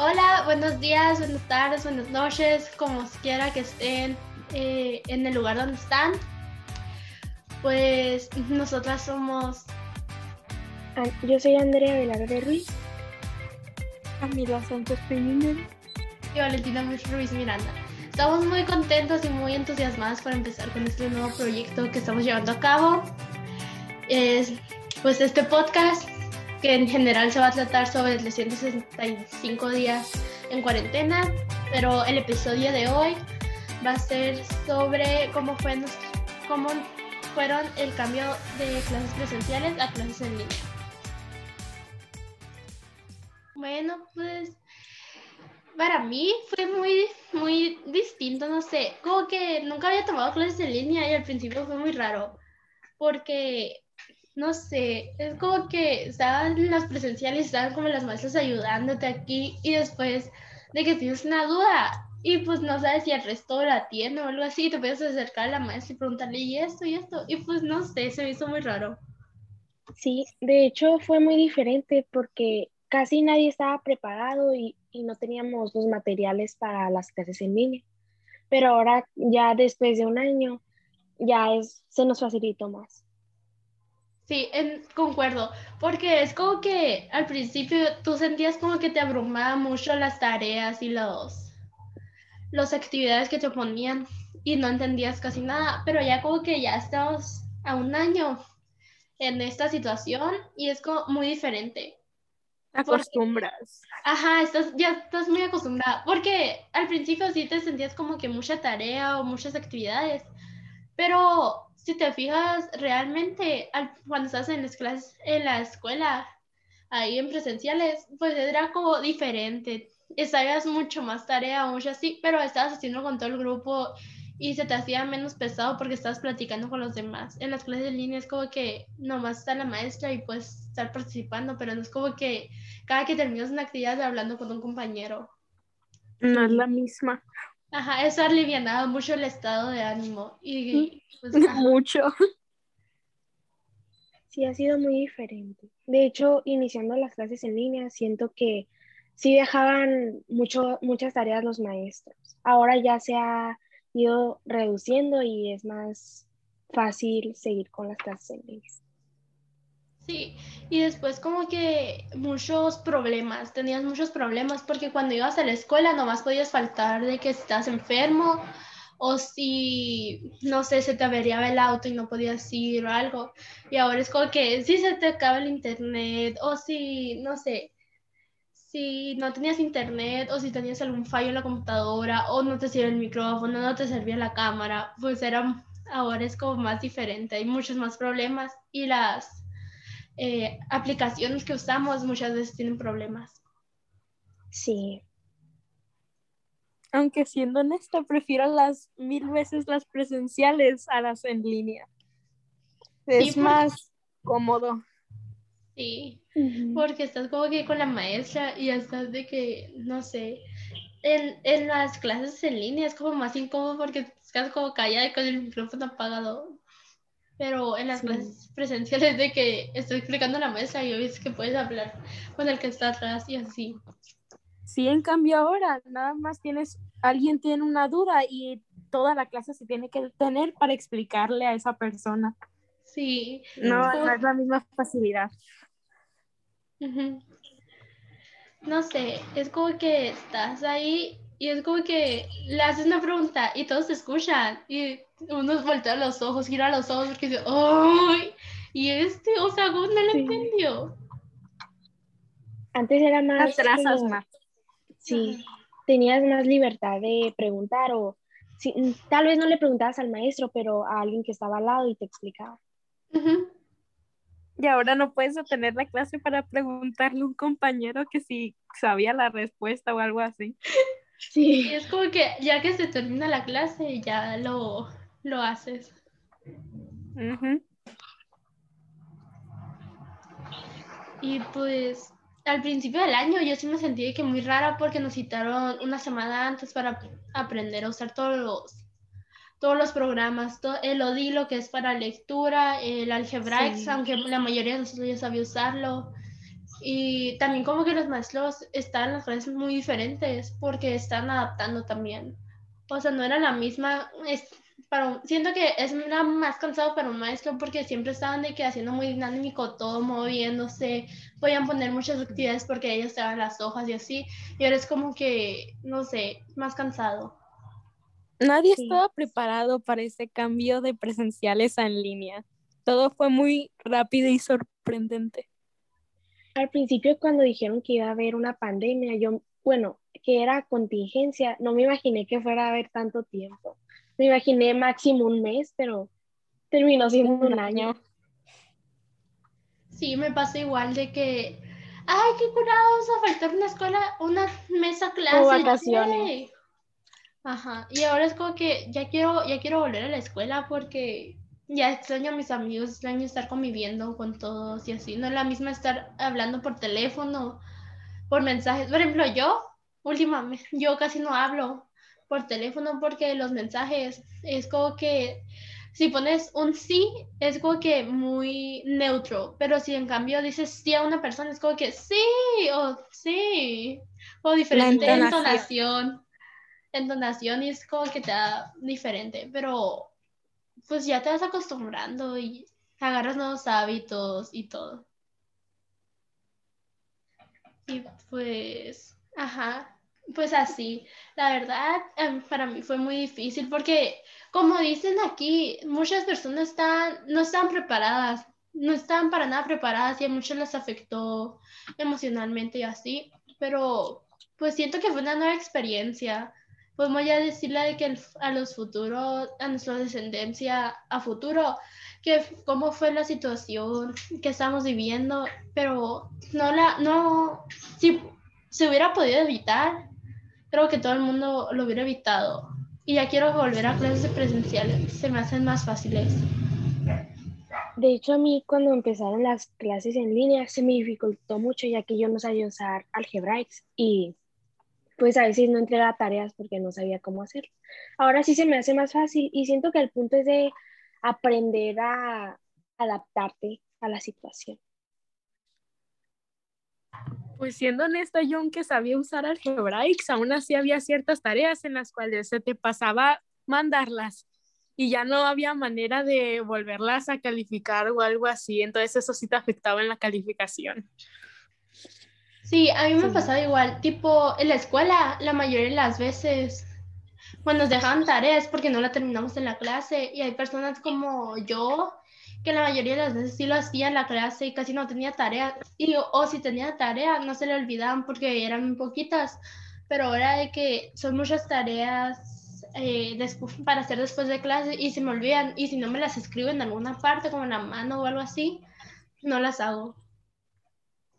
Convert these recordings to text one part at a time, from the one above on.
Hola, buenos días, buenas tardes, buenas noches, como quiera que estén eh, en el lugar donde están. Pues nosotras somos. Yo soy Andrea Velarde Ruiz. Camila Santos Peñínez. Y Valentina Ruiz Miranda. Estamos muy contentos y muy entusiasmados por empezar con este nuevo proyecto que estamos llevando a cabo. Es, pues este podcast que en general se va a tratar sobre 365 días en cuarentena, pero el episodio de hoy va a ser sobre cómo, fue, cómo fueron el cambio de clases presenciales a clases en línea. Bueno, pues para mí fue muy, muy distinto, no sé, como que nunca había tomado clases en línea y al principio fue muy raro, porque no sé, es como que estaban las presenciales, estaban como las maestras ayudándote aquí y después de que tienes una duda y pues no sabes si el resto la tiene o algo así, te puedes acercar a la maestra y preguntarle y esto y esto y pues no sé, se me hizo muy raro. Sí, de hecho fue muy diferente porque casi nadie estaba preparado y, y no teníamos los materiales para las clases en línea, pero ahora ya después de un año ya es, se nos facilitó más. Sí, concuerdo, porque es como que al principio tú sentías como que te abrumaba mucho las tareas y los las actividades que te ponían y no entendías casi nada, pero ya como que ya estamos a un año en esta situación y es como muy diferente. Acostumbras. ajá, estás, ya estás muy acostumbrada, porque al principio sí te sentías como que mucha tarea o muchas actividades, pero si te fijas, realmente cuando estás en las clases, en la escuela, ahí en presenciales, pues era como diferente. Estabas mucho más tarea, mucho así, pero estabas haciendo con todo el grupo y se te hacía menos pesado porque estabas platicando con los demás. En las clases en línea es como que nomás está la maestra y puedes estar participando, pero no es como que cada que terminas una actividad hablando con un compañero. No es la misma. Ajá, eso ha alivianado mucho el estado de ánimo. Y, pues, mucho. Sí, ha sido muy diferente. De hecho, iniciando las clases en línea, siento que sí dejaban mucho, muchas tareas los maestros. Ahora ya se ha ido reduciendo y es más fácil seguir con las clases en línea. Sí, y después como que muchos problemas, tenías muchos problemas porque cuando ibas a la escuela nomás podías faltar de que estás enfermo o si, no sé, se te averiaba el auto y no podías ir o algo. Y ahora es como que si se te acaba el internet o si, no sé, si no tenías internet o si tenías algún fallo en la computadora o no te sirve el micrófono, no te servía la cámara, pues era, ahora es como más diferente, hay muchos más problemas y las eh, aplicaciones que usamos muchas veces tienen problemas. Sí. Aunque siendo honesta, prefiero las mil veces las presenciales a las en línea. Es más cómodo. Sí, porque estás como que con la maestra y estás de que, no sé, en, en las clases en línea es como más incómodo porque estás como callada y con el micrófono apagado pero en las clases presenciales de que estoy explicando la maestra y ves que puedes hablar con el que está atrás y así. Sí, en cambio ahora nada más tienes, alguien tiene una duda y toda la clase se tiene que tener para explicarle a esa persona. Sí. No, no es la misma facilidad. No sé, es como que estás ahí y es como que le haces una pregunta y todos te escuchan y uno voltea los ojos, gira los ojos porque dice, ¡ay! Y este, o sea, no lo entendió. Antes era más. más. Sí, tenías más libertad de preguntar o tal vez no le preguntabas al maestro, pero a alguien que estaba al lado y te explicaba. Y ahora no puedes obtener la clase para preguntarle a un compañero que si sabía la respuesta o algo así. Sí. Y es como que ya que se termina la clase, ya lo, lo haces. Y pues al principio del año yo sí me sentí que muy rara porque nos citaron una semana antes para aprender a usar todos los todos los programas, todo, el Odilo que es para lectura, el Algebraics, aunque la mayoría de nosotros ya sabía usarlo, Y también como que los maestros están en las clases muy diferentes porque están adaptando también. O sea, no era la misma, es, para, siento que es más cansado para un maestro porque siempre estaban de que haciendo muy dinámico todo, moviéndose, podían poner muchas actividades porque ellos estaban las hojas y así, y ahora es como que, no sé, más cansado. Nadie estaba preparado para ese cambio de presenciales a en línea. Todo fue muy rápido y sorprendente. Al principio cuando dijeron que iba a haber una pandemia, yo, bueno, que era contingencia, no me imaginé que fuera a haber tanto tiempo. Me imaginé máximo un mes, pero terminó siendo un año. Sí, me pasa igual de que, ay, qué curados, a faltar una escuela, una mesa clase. O vacaciones. Ajá, y ahora es como que ya quiero, ya quiero volver a la escuela porque ya extraño a mis amigos, extraño estar conviviendo con todos y así. No es la misma estar hablando por teléfono, por mensajes. Por ejemplo, yo, últimamente, yo casi no hablo por teléfono porque los mensajes es como que si pones un sí, es como que muy neutro, pero si en cambio dices sí a una persona, es como que sí o sí, o diferente entonación. entonación. y es como que te da diferente, pero pues ya te vas acostumbrando y agarras nuevos hábitos y todo. Y pues, ajá, pues así, la verdad, em, para mí fue muy difícil porque, como dicen aquí, muchas personas están, no están preparadas, no están para nada preparadas y a muchos les afectó emocionalmente y así, pero pues siento que fue una nueva experiencia. Podemos ya decirle de que a los futuros, a nuestra descendencia a futuro, que cómo fue la situación que estamos viviendo, pero no la, no, si se hubiera podido evitar, creo que todo el mundo lo hubiera evitado. Y ya quiero volver a clases presenciales, se me hacen más fáciles. De hecho, a mí cuando empezaron las clases en línea se me dificultó mucho ya que yo no sabía usar Algebraics y pues a veces no entregaba tareas porque no sabía cómo hacerlo. Ahora sí se me hace más fácil y siento que el punto es de aprender a adaptarte a la situación. Pues siendo honesta, yo aunque sabía usar Algebraics, aún así había ciertas tareas en las cuales se te pasaba mandarlas y ya no había manera de volverlas a calificar o algo así, entonces eso sí te afectaba en la calificación. Sí, a mí me pasaba igual, tipo en la escuela, la mayoría de las veces, cuando nos dejaban tareas porque no la terminamos en la clase y hay personas como yo que la mayoría de las veces sí lo hacía en la clase y casi no tenía tarea. Y, o, si tenía tarea, no se le olvidaban porque eran muy poquitas. Pero ahora de que son muchas tareas eh, para hacer después de clase y se me olvidan. Y si no me las escribo en alguna parte, como en la mano o algo así, no las hago.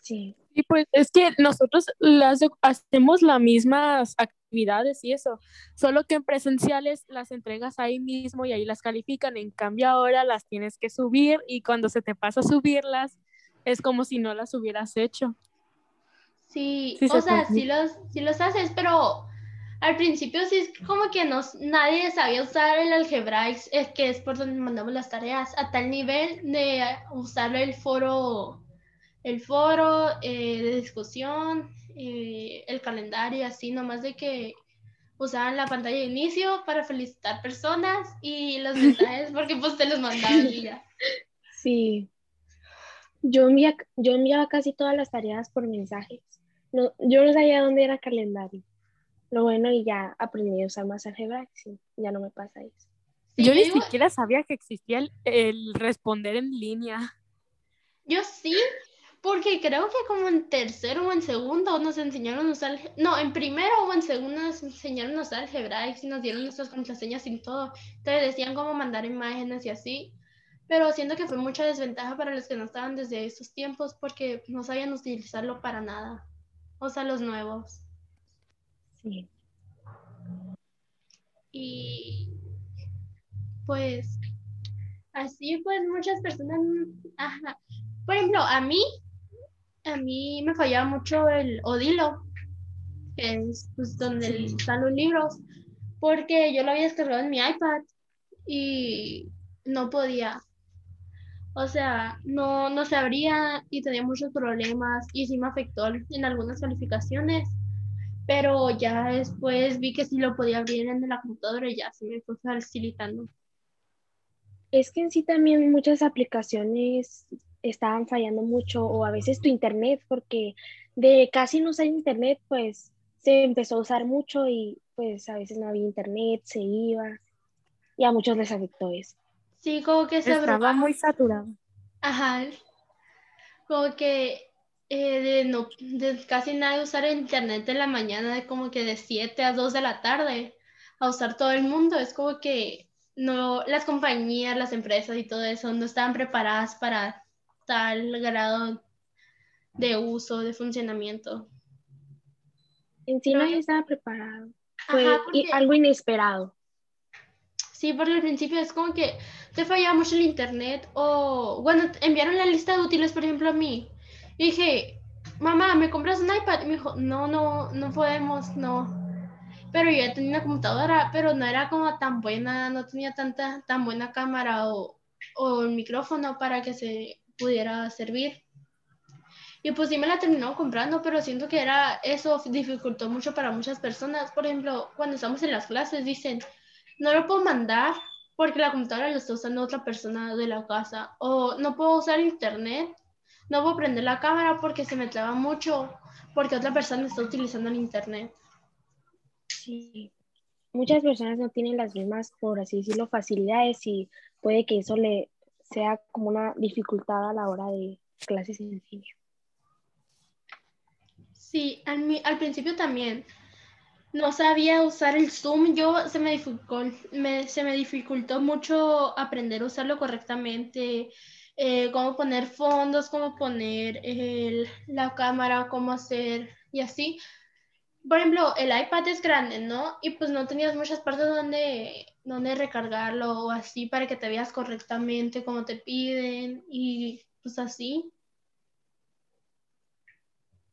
Sí. Y pues es que nosotros las hacemos las mismas actividades y eso, solo que en presenciales las entregas ahí mismo y ahí las califican, en cambio ahora las tienes que subir y cuando se te pasa subirlas es como si no las hubieras hecho. Sí, o sea, sí los, sí los haces, pero al principio sí es como que no, nadie sabía usar el Algebraics, es que es por donde mandamos las tareas, a tal nivel de usar el foro el foro eh, de discusión, eh, el calendario, así nomás de que usaban la pantalla de inicio para felicitar personas y los mensajes porque pues te los mandaban y ya. Sí. Yo enviaba, yo enviaba casi todas las tareas por mensajes. No, yo no sabía dónde era calendario. Lo bueno y ya aprendí a usar más algebra, sí, ya no me pasa eso. yo ni siquiera sabía que existía el, el responder en línea. Yo sí, porque creo que como en tercero o en segundo nos enseñaron a usar, no, en primero o en segundo nos enseñaron a usar Algebraics y nos dieron nuestras contraseñas y todo. Entonces decían cómo mandar imágenes y así. Pero siento que fue mucha desventaja para los que no estaban desde esos tiempos porque no sabían utilizarlo para nada. O sea, los nuevos. Sí. Y pues así pues muchas personas, ajá. Por ejemplo, a mí a mí me fallaba mucho el Odilo, que es pues, donde están los libros, porque yo lo había descargado en mi iPad y no podía. O sea, no, no se abría y tenía muchos problemas y sí me afectó en algunas calificaciones. Pero ya después vi que sí lo podía abrir en la computadora y ya se me fue facilitando. Es que en sí también muchas aplicaciones estaban fallando mucho o a veces tu internet, porque de casi no usar internet, pues se empezó a usar mucho y pues a veces no había internet, se iba y a muchos les afectó eso. Sí, como que se Estaba muy saturado. Ajá. Como que eh, de, no, de casi nada usar el internet en la mañana, de como que de 7 a 2 de la tarde, a usar todo el mundo, es como que no, las compañías, las empresas y todo eso no estaban preparadas para tal grado de uso, de funcionamiento. En sí nadie estaba preparado. Fue algo inesperado. Sí, porque al principio es como que te fallaba mucho el internet o, bueno, enviaron la lista de útiles, por ejemplo, a mí. Y dije, mamá, ¿me compras un iPad? Y me dijo, no, no, no podemos, no. Pero yo ya tenía una computadora, pero no era como tan buena, no tenía tanta, tan buena cámara o, o el micrófono para que se pudiera servir. Y pues sí me la terminó comprando, pero siento que era eso dificultó mucho para muchas personas. Por ejemplo, cuando estamos en las clases dicen, no lo puedo mandar porque la computadora lo está usando otra persona de la casa. O no puedo usar internet, no puedo prender la cámara porque se me traba mucho, porque otra persona está utilizando el internet. Sí, muchas personas no tienen las mismas, por así decirlo, facilidades y puede que eso le sea como una dificultad a la hora de clases en línea. Sí, al, al principio también no sabía usar el Zoom. Yo se me dificultó, me, se me dificultó mucho aprender a usarlo correctamente, eh, cómo poner fondos, cómo poner la cámara, cómo hacer y así. Por ejemplo, el iPad es grande, ¿no? Y pues no tenías muchas partes donde, donde recargarlo o así para que te veas correctamente como te piden y pues así.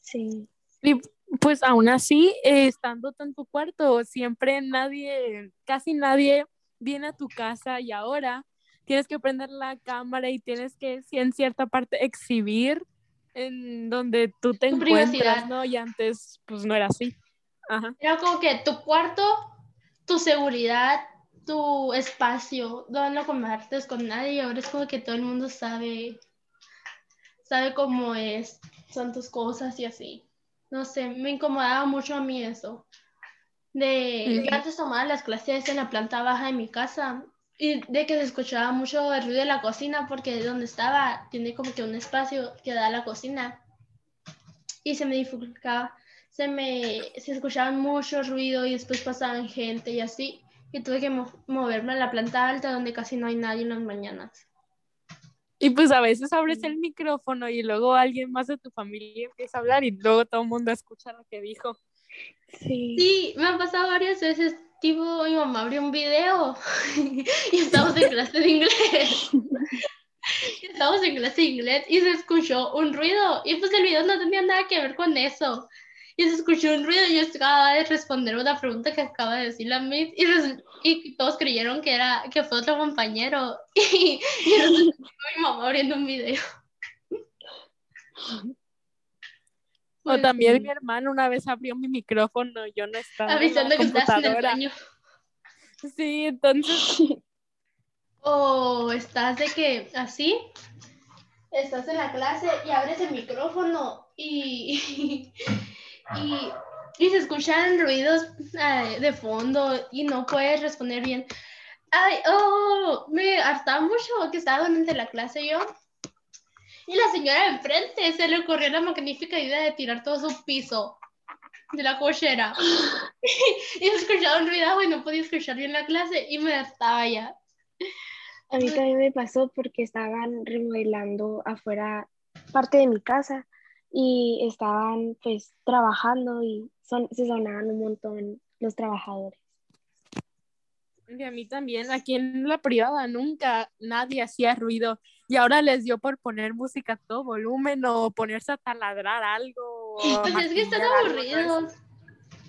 Sí. Y pues aún así, eh, estando en tu cuarto, siempre nadie, casi nadie viene a tu casa y ahora tienes que prender la cámara y tienes que, si en cierta parte, exhibir en donde tú te encuentras, ¿no? Y antes, pues no era así. Ajá. Era como que tu cuarto, tu seguridad, tu espacio, donde no compartes con nadie, ahora es como que todo el mundo sabe, sabe cómo es, son tus cosas y así. No sé, me incomodaba mucho a mí eso. De, Yo antes tomaba las clases en la planta baja de mi casa y de que se escuchaba mucho el ruido de la cocina porque donde estaba tiene como que un espacio que da a la cocina y se me dificultaba, se me se escuchaba mucho ruido y después pasaban gente y así y tuve que moverme a la planta alta donde casi no hay nadie en las mañanas. Y pues a veces abres el micrófono y luego alguien más de tu familia empieza a hablar y luego todo el mundo escucha lo que dijo. Sí. Sí, me ha pasado varias veces tipo, mi mamá abrió un video y estamos en clase de inglés. Estamos en clase de inglés y se escuchó un ruido y pues el video no tenía nada que ver con eso. Y se escuchó un ruido y yo acababa de responder una pregunta que acaba de decir la Miss y, y todos creyeron que era que fue otro compañero y, y mi mamá abriendo un video. O pues también mi hermano una vez abrió mi micrófono, yo no estaba avisando que estás en el baño. Sí, entonces. O estás de que así, estás en la clase y abres el micrófono y, y, y se escuchan ruidos eh, de fondo y no puedes responder bien. Ay, oh, me hartaba mucho que estaba durante la clase yo y la señora de enfrente se le ocurrió la magnífica idea de tirar todo su piso de la cochera. y escuchaba un ruido y no podía escuchar bien la clase y me estaba ya. A mí también me pasó porque estaban remodelando afuera parte de mi casa y estaban pues trabajando y son, se sonaban un montón los trabajadores. Y a mí también, aquí en la privada nunca nadie hacía ruido y ahora les dio por poner música a todo volumen o ponerse a taladrar algo. Pues es que están aburridos.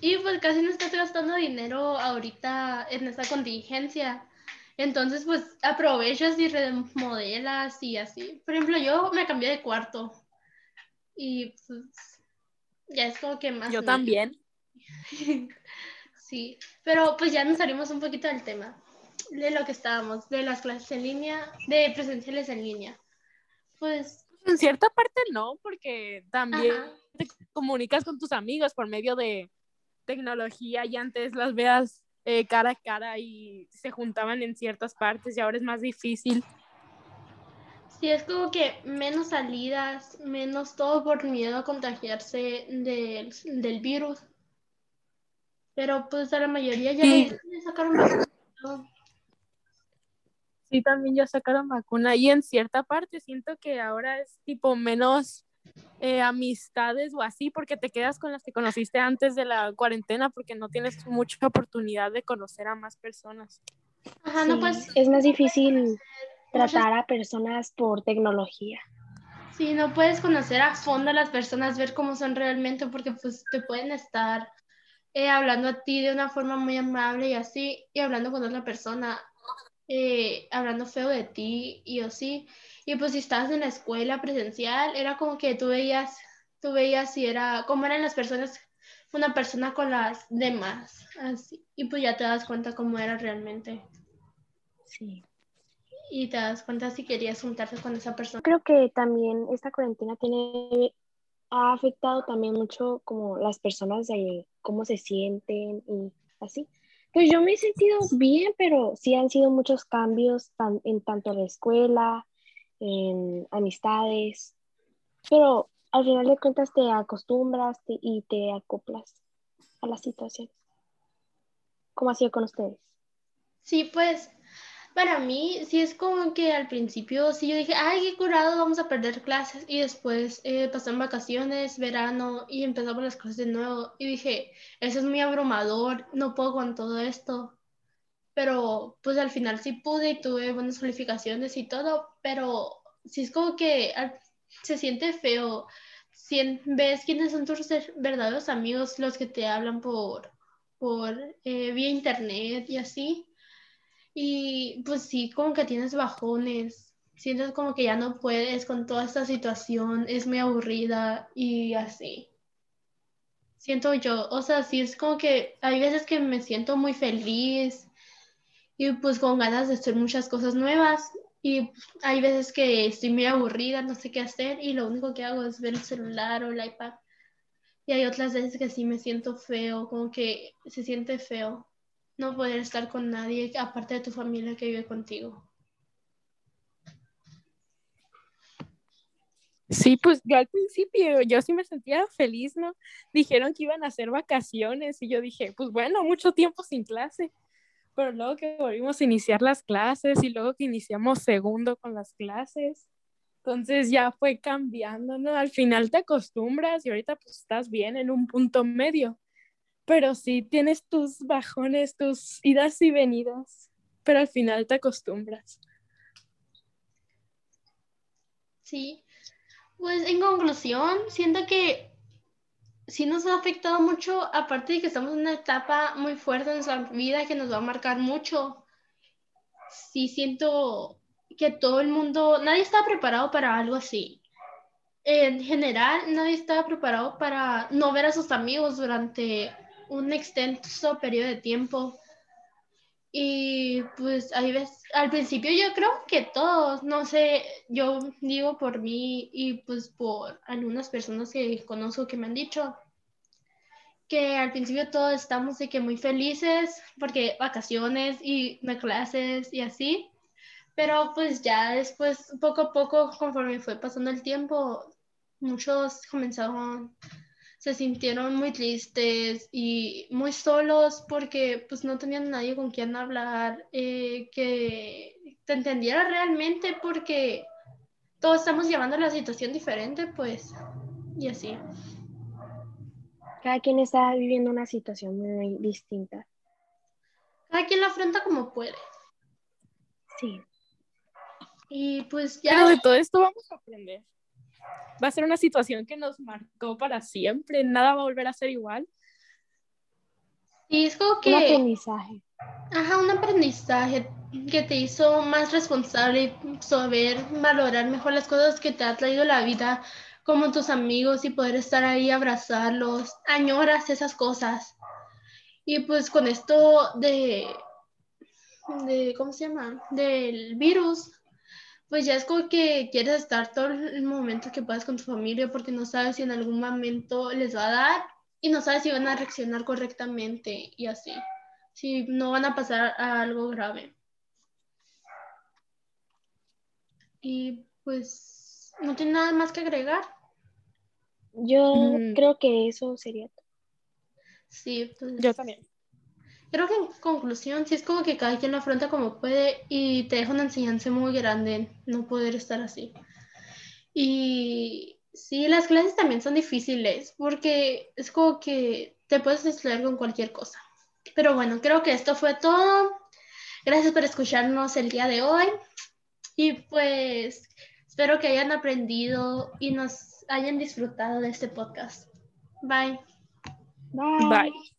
Y pues casi no estás gastando dinero ahorita en esta contingencia. Entonces, pues aprovechas y remodelas y así. Por ejemplo, yo me cambié de cuarto y pues ya es como que más... Yo también. sí, pero pues ya nos salimos un poquito del tema, de lo que estábamos, de las clases en línea, de presenciales en línea. Pues... En cierta parte no, porque también te comunicas con tus amigos por medio de tecnología y antes las veas eh, cara a cara y se juntaban en ciertas partes y ahora es más difícil. Sí, es como que menos salidas, menos todo por miedo a contagiarse del, del virus. Pero pues a la mayoría ya sacaron vacuna. Sí, también ya sacaron vacuna. Y en cierta parte siento que ahora es tipo menos eh, amistades o así, porque te quedas con las que conociste antes de la cuarentena, porque no tienes mucha oportunidad de conocer a más personas. Ajá, no, pues es más difícil tratar a personas por tecnología. Sí, no puedes conocer a fondo a las personas, ver cómo son realmente, porque pues te pueden estar eh, hablando a ti de una forma muy amable y así, y hablando con otra persona, eh, hablando feo de ti y así. Y pues si estabas en la escuela presencial, era como que tú veías, tú veías si era, cómo eran las personas, una persona con las demás, así. Y pues ya te das cuenta cómo era realmente. Sí. Y te das cuenta si querías juntarte con esa persona. Creo que también esta cuarentena tiene, ha afectado también mucho como las personas de cómo se sienten y así. Pues yo me he sentido bien, pero sí han sido muchos cambios en tanto la escuela, en amistades, pero al final de cuentas te acostumbras y te acoplas a la situación. ¿Cómo ha sido con ustedes? Sí, pues para mí sí es como que al principio sí yo dije, ay, qué curado, vamos a perder clases y después eh, pasaron vacaciones, verano y empezamos las clases de nuevo y dije, eso es muy abrumador, no puedo con todo esto pero pues al final sí pude y tuve buenas calificaciones y todo, pero sí es como que se siente feo. Si ves quiénes son tus verdaderos amigos, los que te hablan por, por eh, vía internet y así. Y pues sí, como que tienes bajones, sientes como que ya no puedes con toda esta situación, es muy aburrida y así. Siento yo, o sea, sí es como que hay veces que me siento muy feliz y pues con ganas de hacer muchas cosas nuevas. Y hay veces que estoy muy aburrida, no sé qué hacer y lo único que hago es ver el celular o el iPad. Y hay otras veces que sí me siento feo, como que se siente feo no poder estar con nadie aparte de tu familia que vive contigo. Sí, pues yo al principio, yo sí me sentía feliz, ¿no? Dijeron que iban a hacer vacaciones y yo dije, pues bueno, mucho tiempo sin clase pero luego que volvimos a iniciar las clases y luego que iniciamos segundo con las clases, entonces ya fue cambiando, ¿no? Al final te acostumbras y ahorita pues estás bien en un punto medio, pero sí tienes tus bajones, tus idas y venidas, pero al final te acostumbras. Sí, pues en conclusión, siento que sí nos ha afectado mucho, aparte de que estamos en una etapa muy fuerte en nuestra vida que nos va a marcar mucho. Sí siento que todo el mundo, nadie está preparado para algo así. En general, nadie estaba preparado para no ver a sus amigos durante un extenso periodo de tiempo. Y pues ahí ves, al principio yo creo que todos, no sé, yo digo por mí y pues por algunas personas que conozco que me han dicho que al principio todos estamos de que muy felices porque vacaciones y clases y así, pero pues ya después poco a poco conforme fue pasando el tiempo, muchos comenzaron se sintieron muy tristes y muy solos porque pues no tenían nadie con quien hablar, eh, que te entendiera realmente porque todos estamos llevando la situación diferente, pues, y así. Cada quien está viviendo una situación muy distinta. Cada quien la afronta como puede. Sí. Y pues ya. Pero de todo esto vamos a aprender va a ser una situación que nos marcó para siempre, nada va a volver a ser igual. Y es como que... Un aprendizaje. Ajá, un aprendizaje. que te hizo más responsable, saber valorar mejor las cosas que te ha traído la vida, como tus amigos y poder estar ahí, abrazarlos, añoras esas cosas. Y pues con esto de, de ¿cómo se llama? Del virus, pues ya es como que quieres estar todo el momento que puedas con tu familia porque no sabes si en algún momento les va a dar y no sabes si van a reaccionar correctamente y así, si no van a pasar a algo grave. Y pues, ¿no tiene nada más que agregar? Yo mm. creo que eso sería todo. Sí, pues. Yo también. Creo que en conclusión, sí es como que cada quien lo afronta como puede y te deja una enseñanza muy grande no poder estar así. Y sí, las clases también son difíciles porque es como que te puedes distraer con cualquier cosa. Pero bueno, creo que esto fue todo. Gracias por escucharnos el día de hoy. Y pues espero que hayan aprendido y nos hayan disfrutado de este podcast. Bye. Bye. Bye.